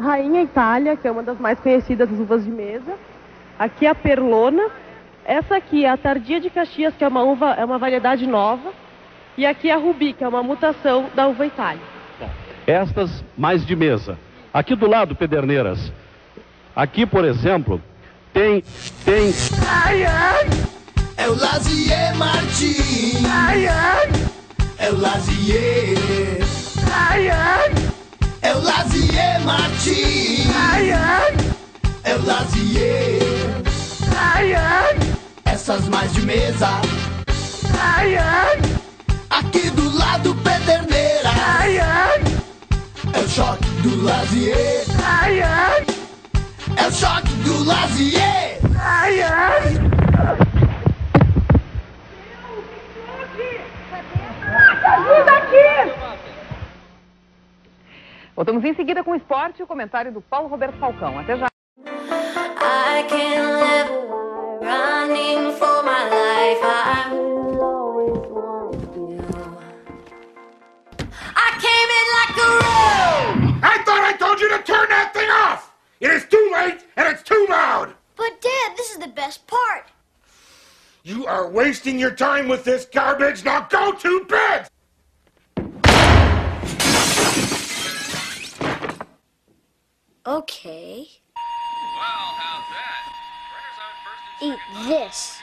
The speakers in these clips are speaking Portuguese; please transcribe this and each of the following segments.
Rainha Itália, que é uma das mais conhecidas das uvas de mesa. Aqui é a Perlona. Essa aqui é a Tardia de Caxias, que é uma uva, é uma variedade nova. E aqui é a Rubi, que é uma mutação da uva Itália. Estas mais de mesa. Aqui do lado, Pederneiras. Aqui, por exemplo, tem. tem. Ai, ai! É o Lazier Martins! Ai, ai! É o Lazier! Ai, ai! É o Lazier Martins! Ai, ai! É o Lazier! Ai, ai! Essas mais de mesa! Ai, ai! Aqui do lado, Pederneiras! Ai, ai! É o choque do Lazier! Ai, ai! É o choque do Lazier! Ai, ai! Ajuda aqui! Voltamos em seguida com o esporte e o comentário do Paulo Roberto Falcão. Até já. I can live running for my life. I will always want you. I came in like a room. I thought I told you to turn that thing off! It is too late and it's too loud! But, Dad, this is the best part. You are wasting your time with this garbage. Now go to bed! Okay. Eat this.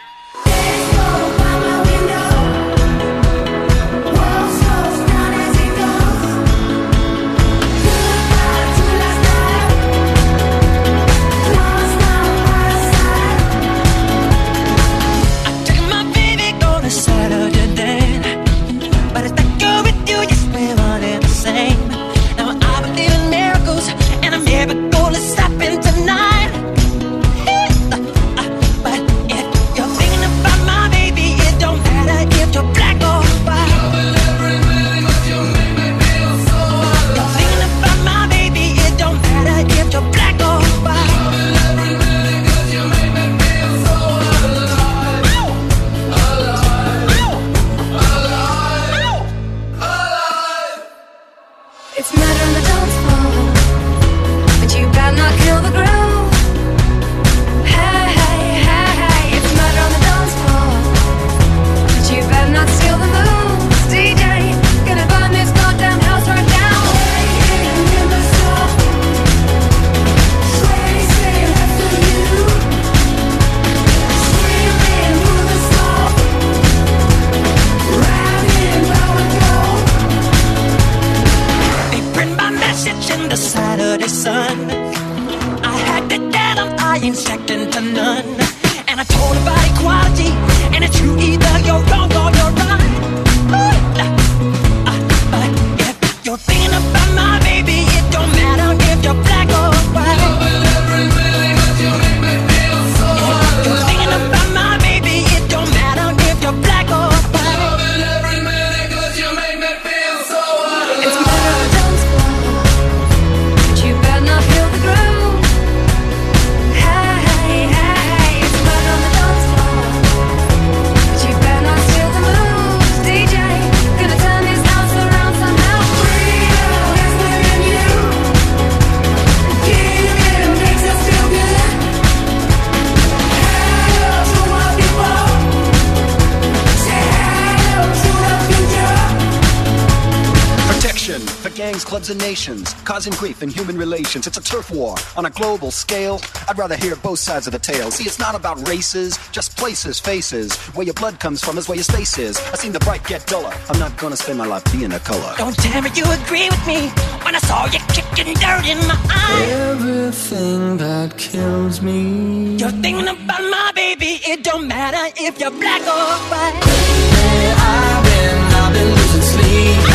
The Saturday sun. I had to tell them I ain't second to none. And I told about equality, and it's true either you're wrong causing grief in human relations. It's a turf war on a global scale. I'd rather hear both sides of the tale. See, it's not about races, just places, faces. Where your blood comes from is where your space is. I've seen the bright get duller. I'm not gonna spend my life being a color. Don't tell me you agree with me when I saw you kicking dirt in my eye. Everything that kills me. You're thinking about my baby, it don't matter if you're black or white. I've been, I've been losing sleep,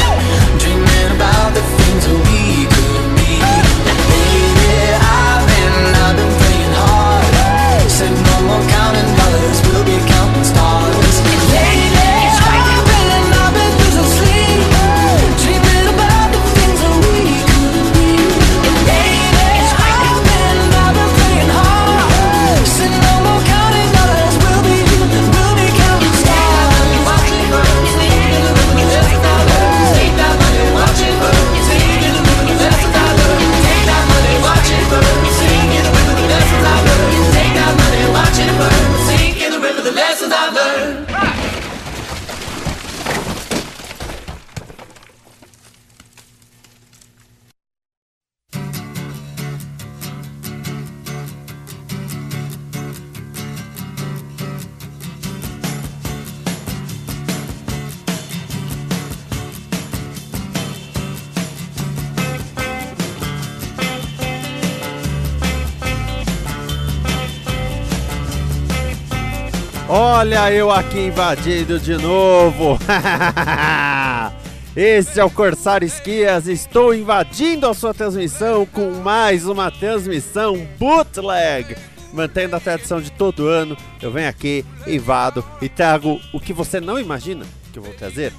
eu aqui invadindo de novo. Esse é o Corsário Esquias. Estou invadindo a sua transmissão com mais uma transmissão bootleg. Mantendo a tradição de todo ano, eu venho aqui, invado e trago o que você não imagina que eu vou trazer,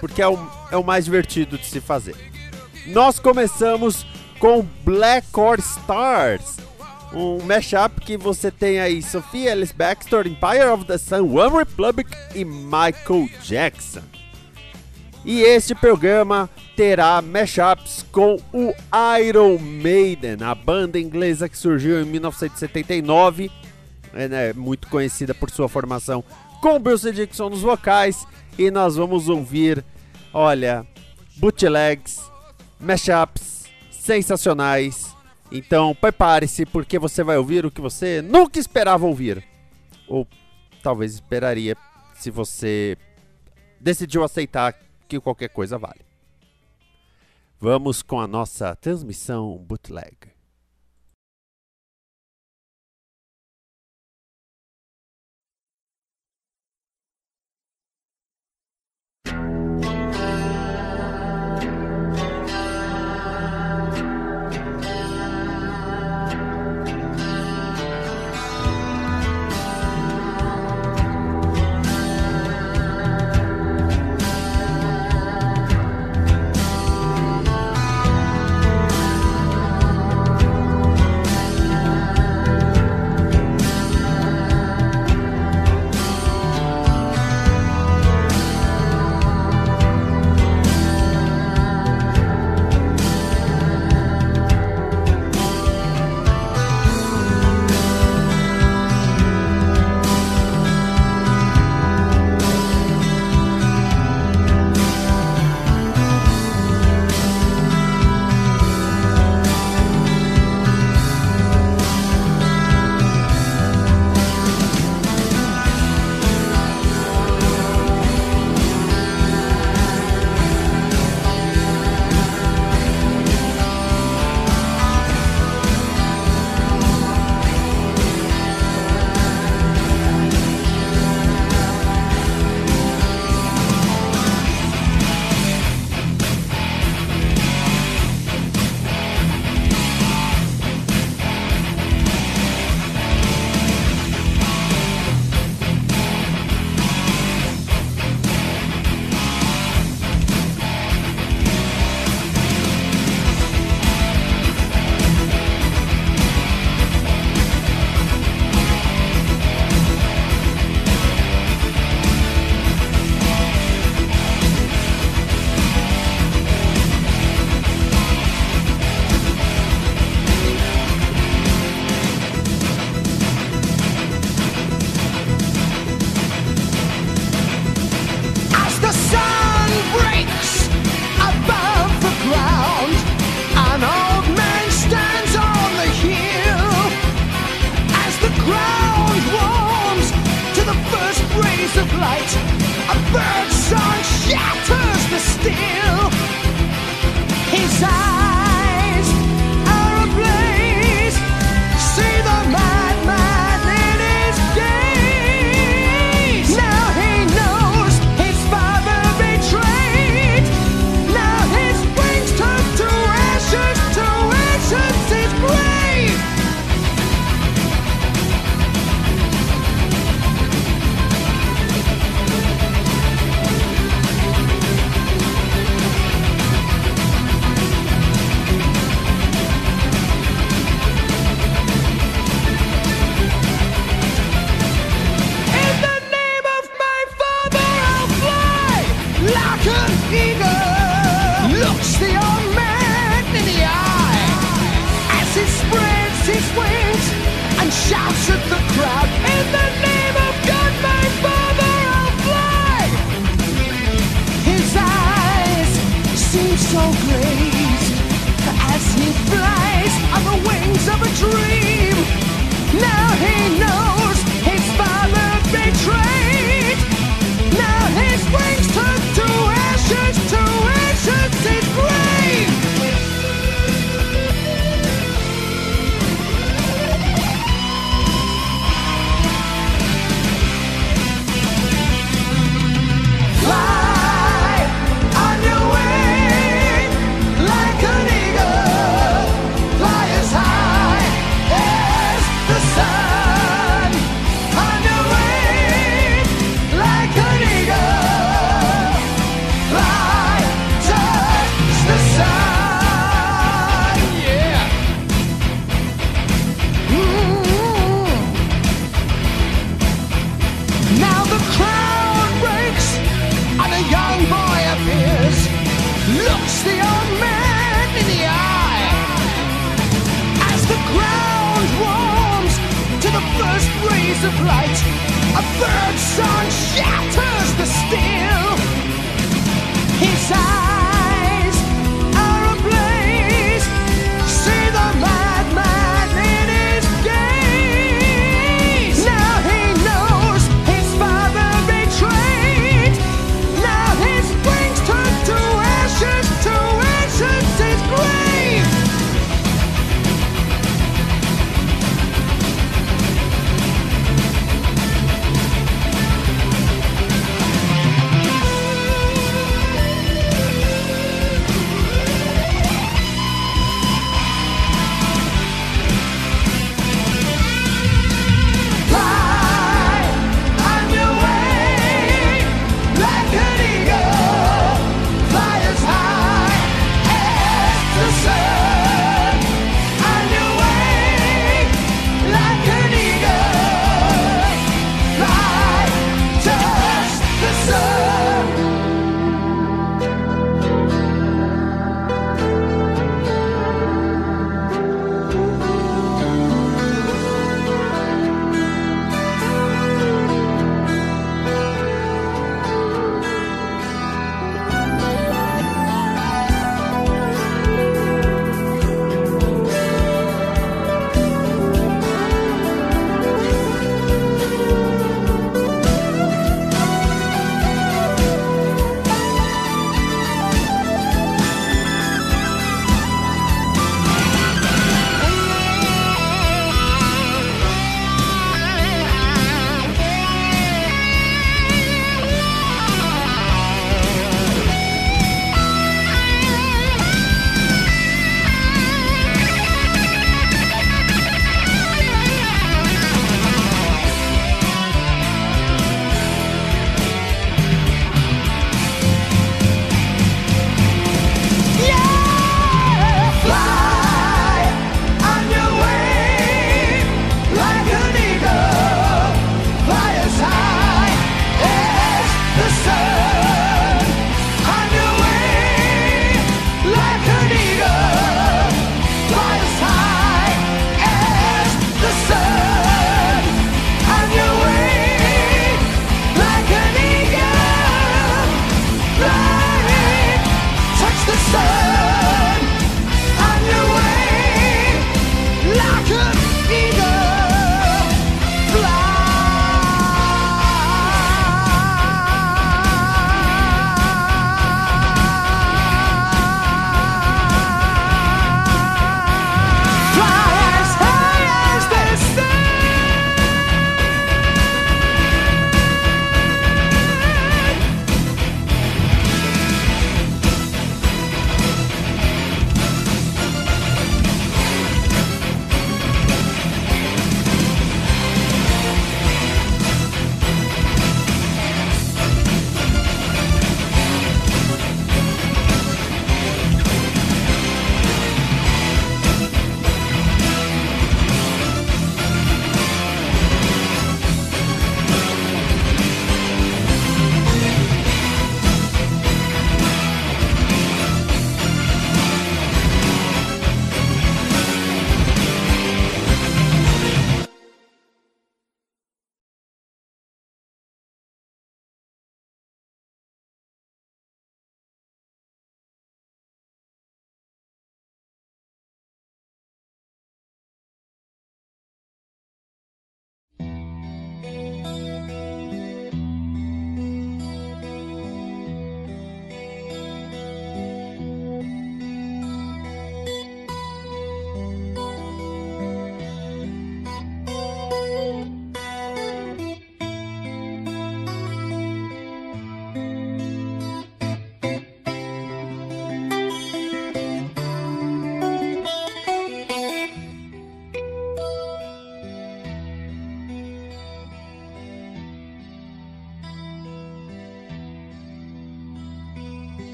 porque é o, é o mais divertido de se fazer. Nós começamos com Black Core Stars, um mashup que você tem aí Sophia Ellis Baxter, Empire of the Sun, One Republic e Michael Jackson. E este programa terá mashups com o Iron Maiden, a banda inglesa que surgiu em 1979, é né, muito conhecida por sua formação com Bruce Dixon nos vocais. E nós vamos ouvir, olha, bootlegs, mashups sensacionais. Então prepare-se porque você vai ouvir o que você nunca esperava ouvir. Ou talvez esperaria se você decidiu aceitar que qualquer coisa vale. Vamos com a nossa transmissão bootleg.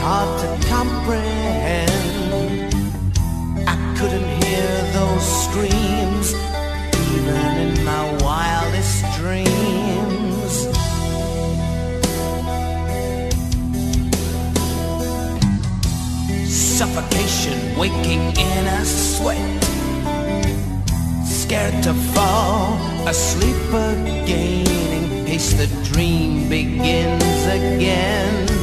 hard to comprehend. I couldn't hear those screams, even in my wildest dreams. Suffocation waking in a sweat. Scared to fall asleep again in case the dream begins again.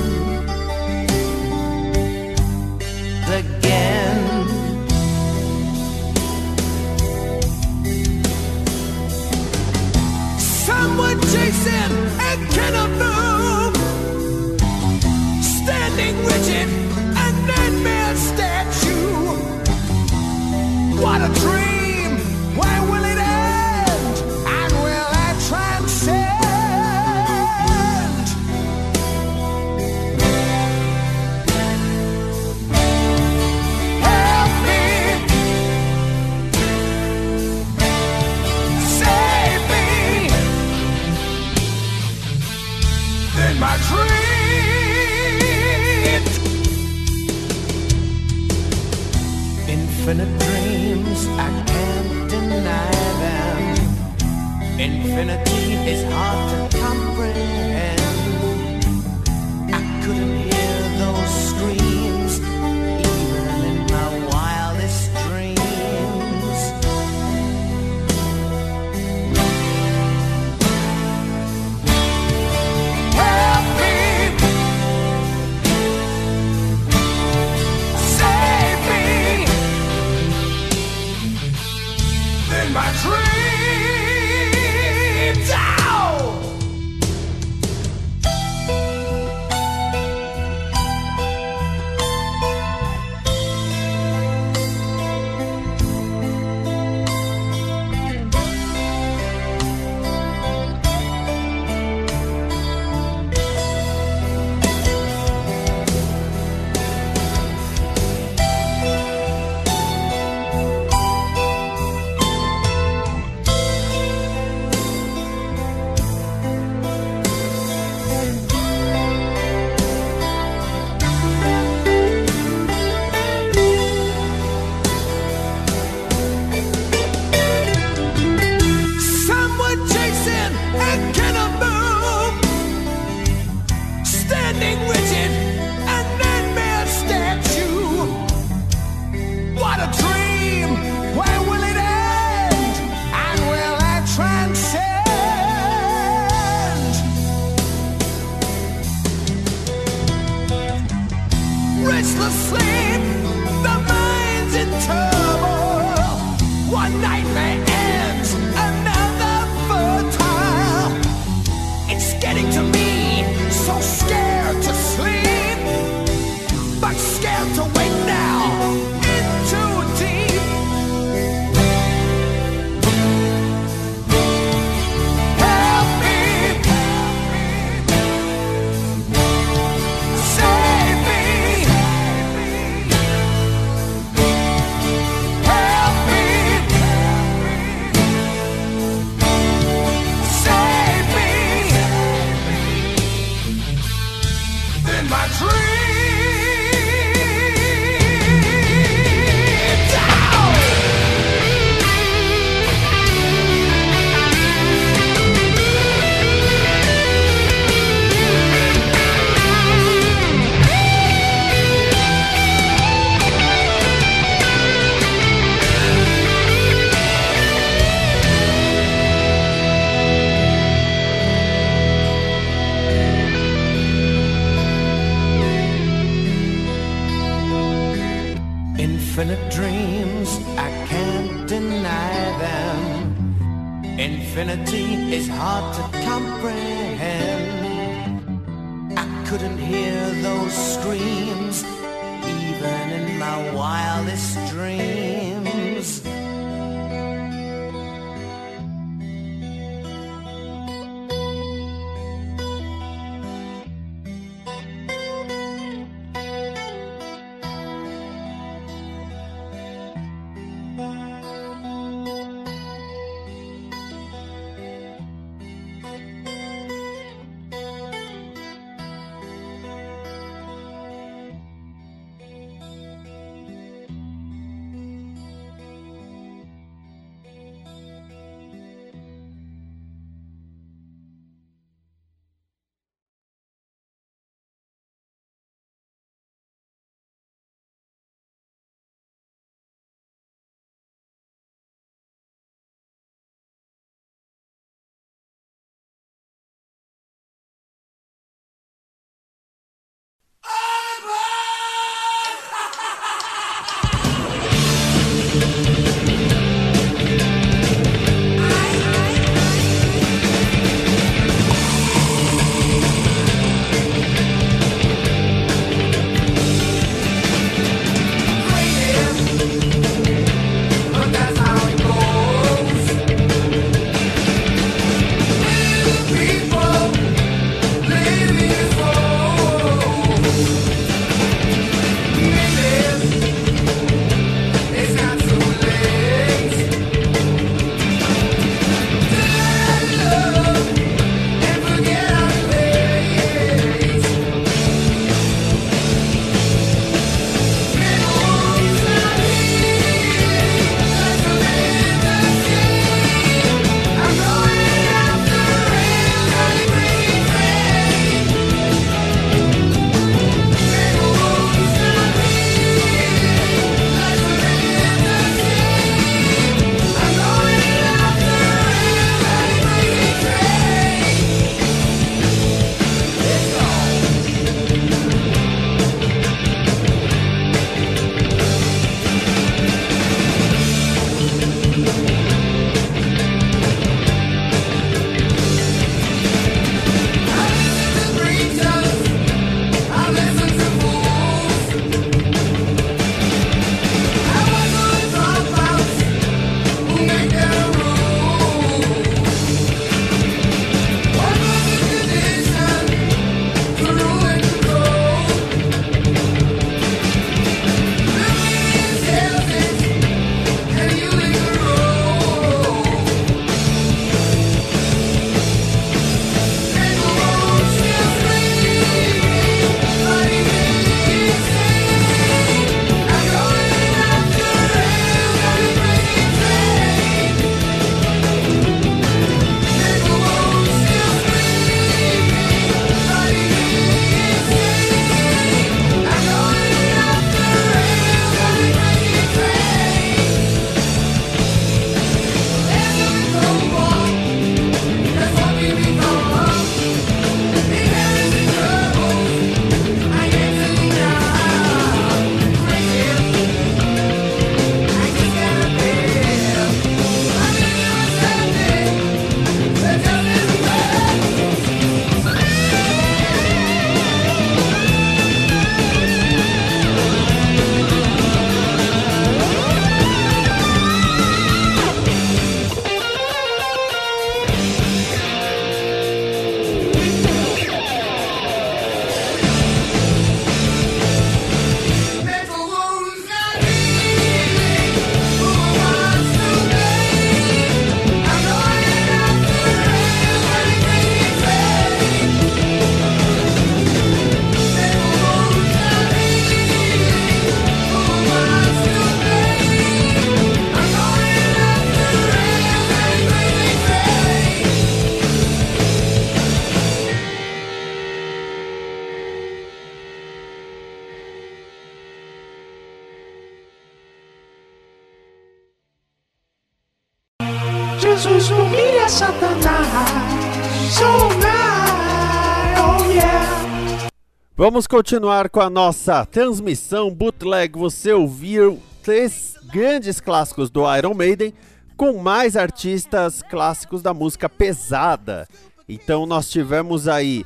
Vamos continuar com a nossa transmissão bootleg. Você ouviu três grandes clássicos do Iron Maiden com mais artistas clássicos da música pesada. Então nós tivemos aí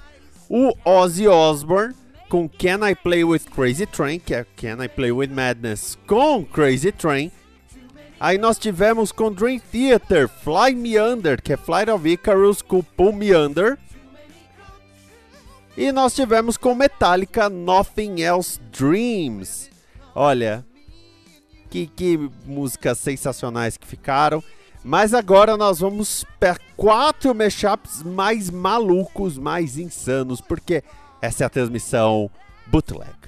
o Ozzy Osbourne com Can I Play With Crazy Train, que é Can I Play With Madness com Crazy Train. Aí nós tivemos com Dream Theater Fly Me Under, que é Flight of Icarus com Pull Me Under. E nós tivemos com Metallica Nothing Else Dreams. Olha, que, que músicas sensacionais que ficaram. Mas agora nós vamos para quatro mashups mais malucos, mais insanos, porque essa é a transmissão bootleg.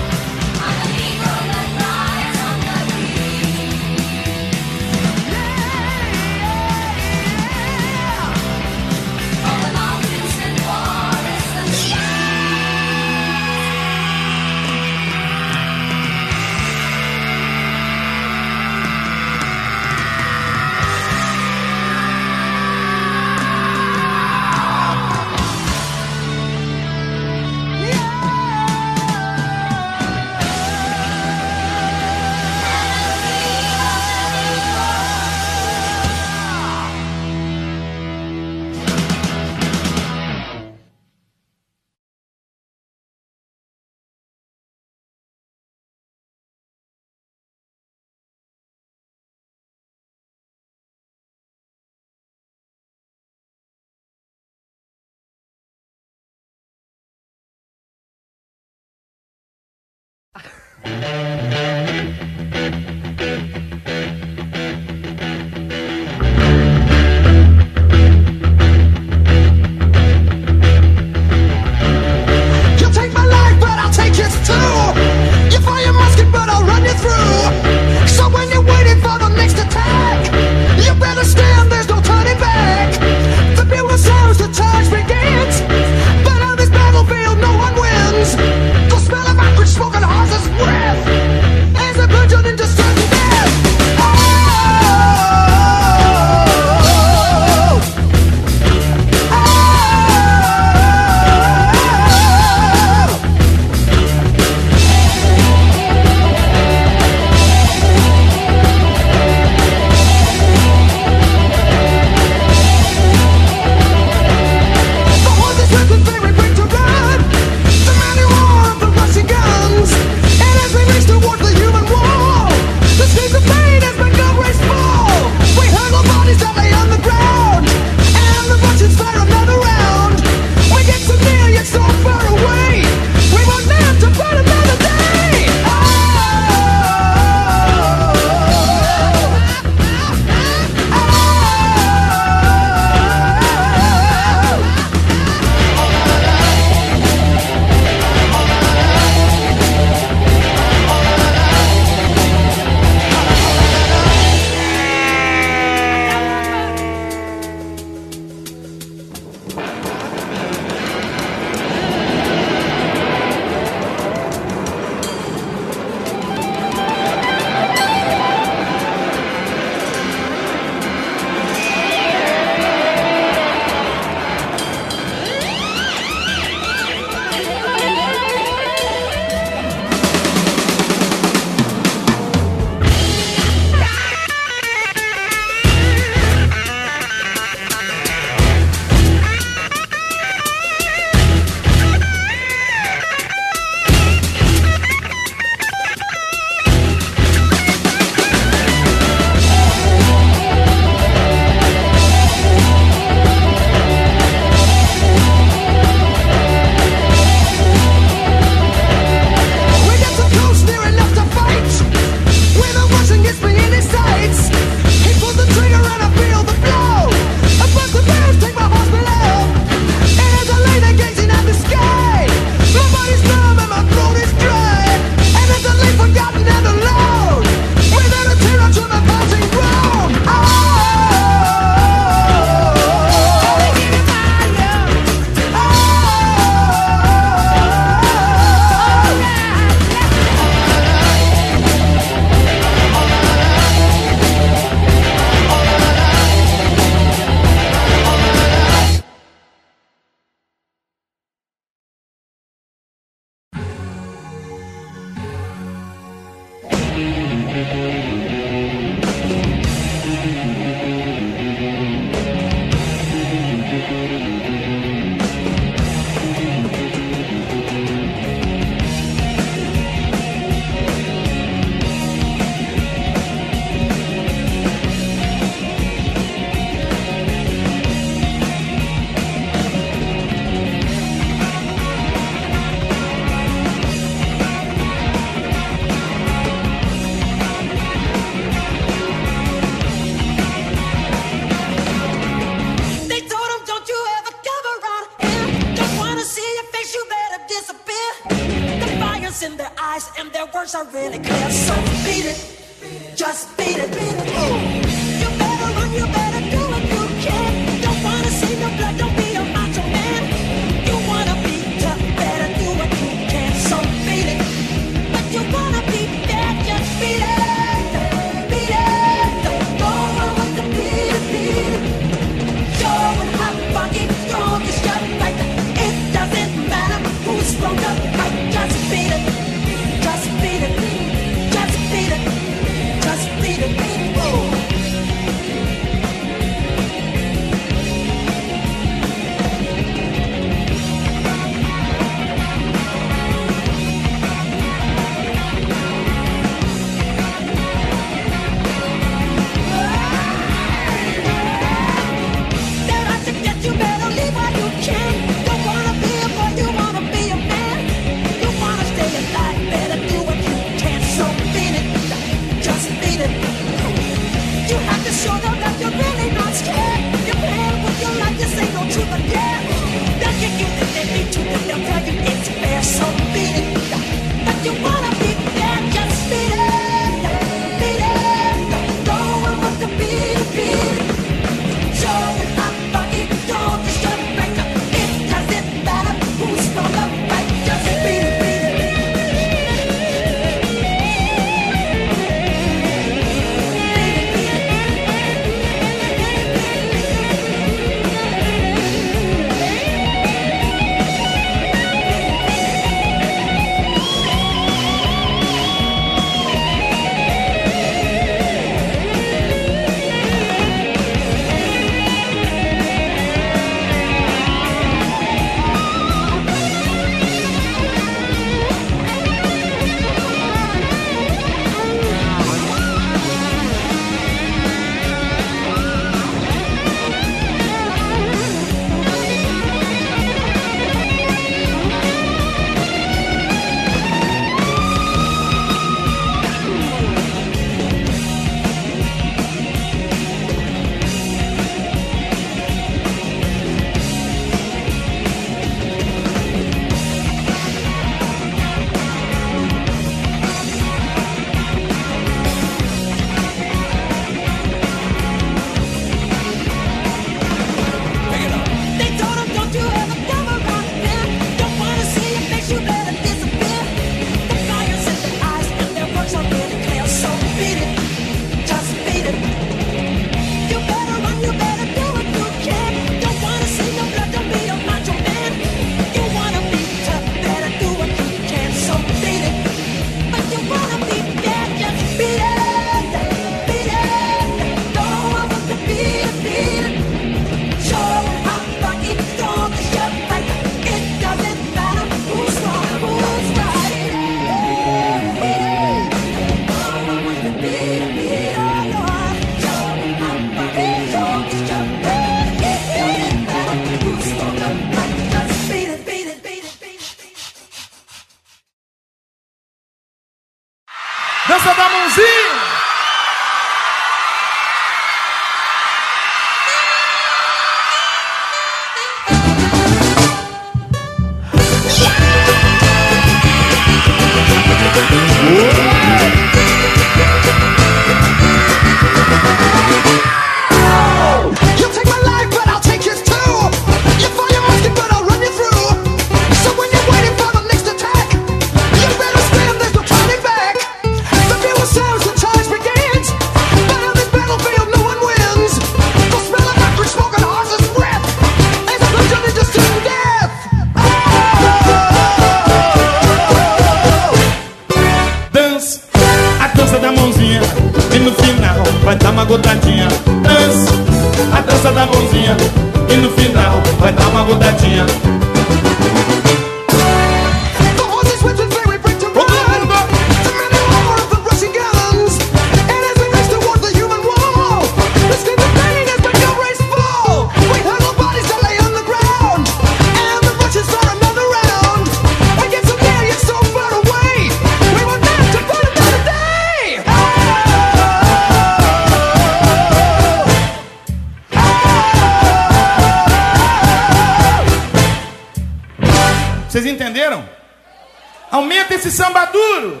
Aumenta esse samba duro.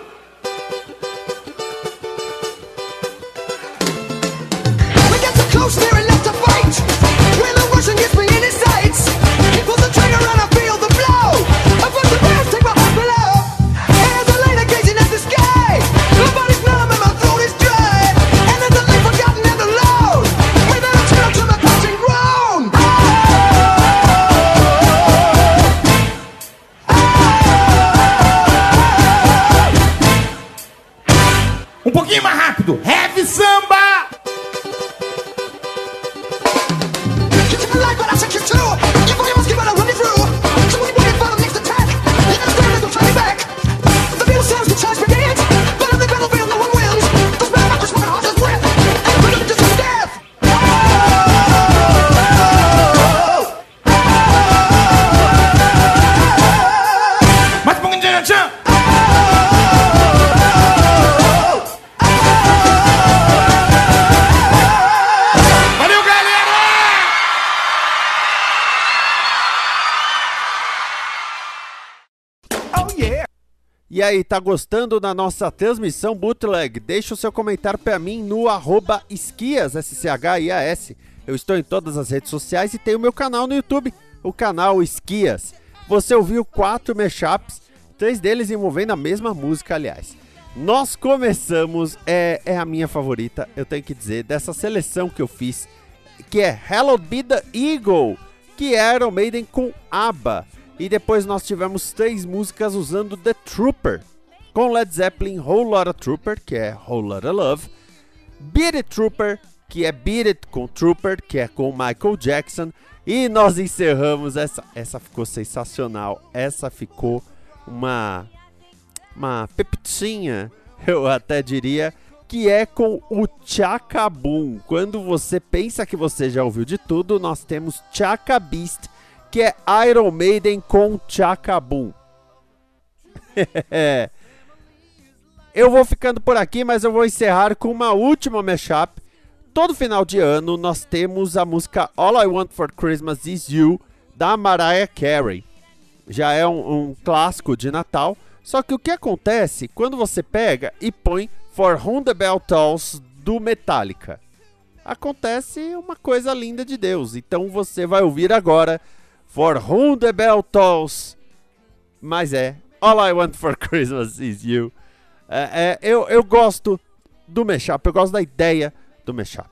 We get so close, near enough to fight. When the Russian gets me E aí, tá gostando da nossa transmissão bootleg? Deixa o seu comentário pra mim no arroba esquias, S-C-H-I-A-S. Eu estou em todas as redes sociais e tenho meu canal no YouTube, o canal Esquias. Você ouviu quatro mashups, três deles envolvendo a mesma música, aliás. Nós começamos, é, é a minha favorita, eu tenho que dizer, dessa seleção que eu fiz, que é Hello Be The Eagle, que é Iron Maiden com ABBA. E depois nós tivemos três músicas usando The Trooper, com Led Zeppelin, Whole Lotta Trooper, que é Whole Lotta Love, Beat It Trooper, que é Beat It com Trooper, que é com Michael Jackson, e nós encerramos essa, essa ficou sensacional, essa ficou uma uma pepitinha, eu até diria, que é com o Chacabum. Quando você pensa que você já ouviu de tudo, nós temos Chaka Beast, que é Iron Maiden com Chacabum. eu vou ficando por aqui, mas eu vou encerrar com uma última mashup. Todo final de ano nós temos a música All I Want for Christmas Is You da Mariah Carey. Já é um, um clássico de Natal. Só que o que acontece quando você pega e põe For Whom the Bell Tolls do Metallica? Acontece uma coisa linda de Deus. Então você vai ouvir agora For Whom the Bell Tolls. Mas é All I Want for Christmas Is You. É, é, eu, eu gosto do mashup, eu gosto da ideia do mashup.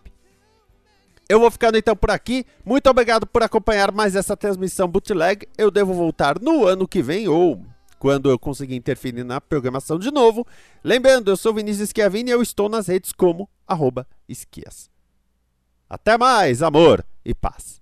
Eu vou ficando então por aqui. Muito obrigado por acompanhar mais essa transmissão bootleg. Eu devo voltar no ano que vem ou quando eu conseguir interferir na programação de novo. Lembrando, eu sou Vinícius Schiavini e eu estou nas redes como esquias. Até mais, amor e paz.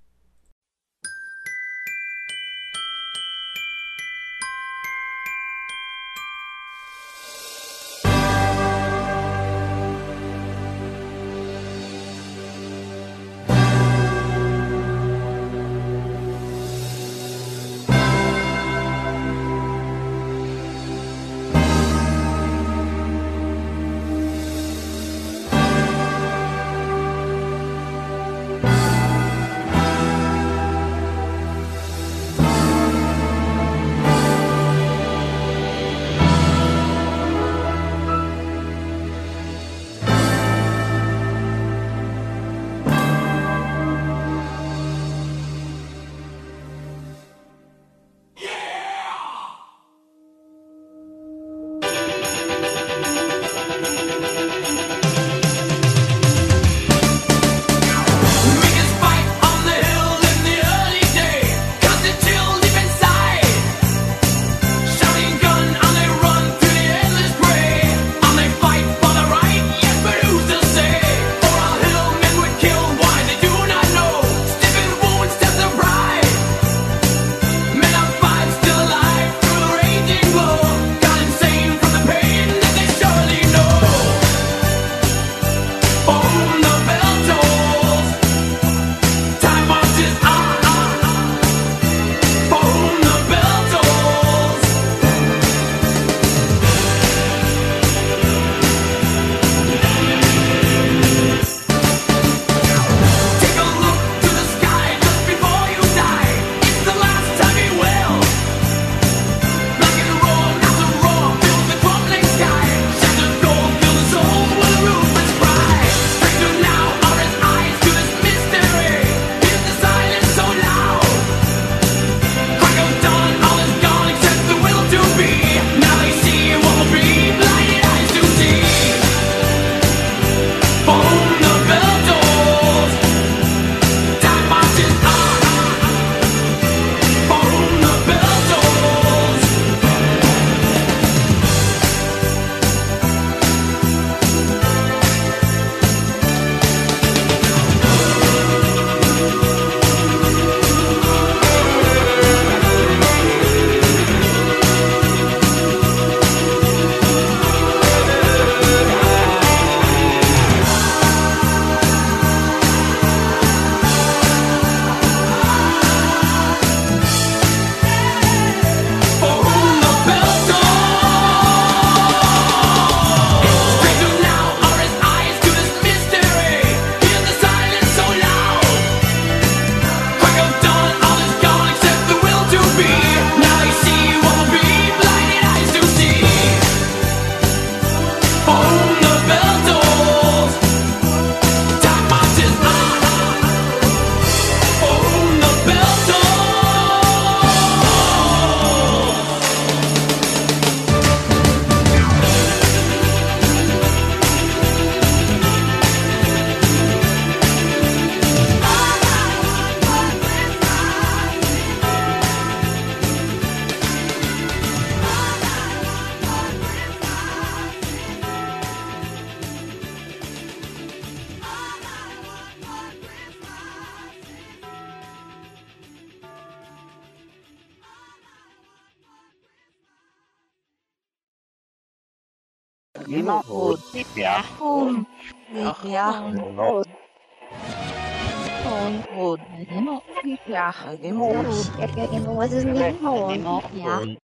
Game over. Game over. Game over. Game over. Game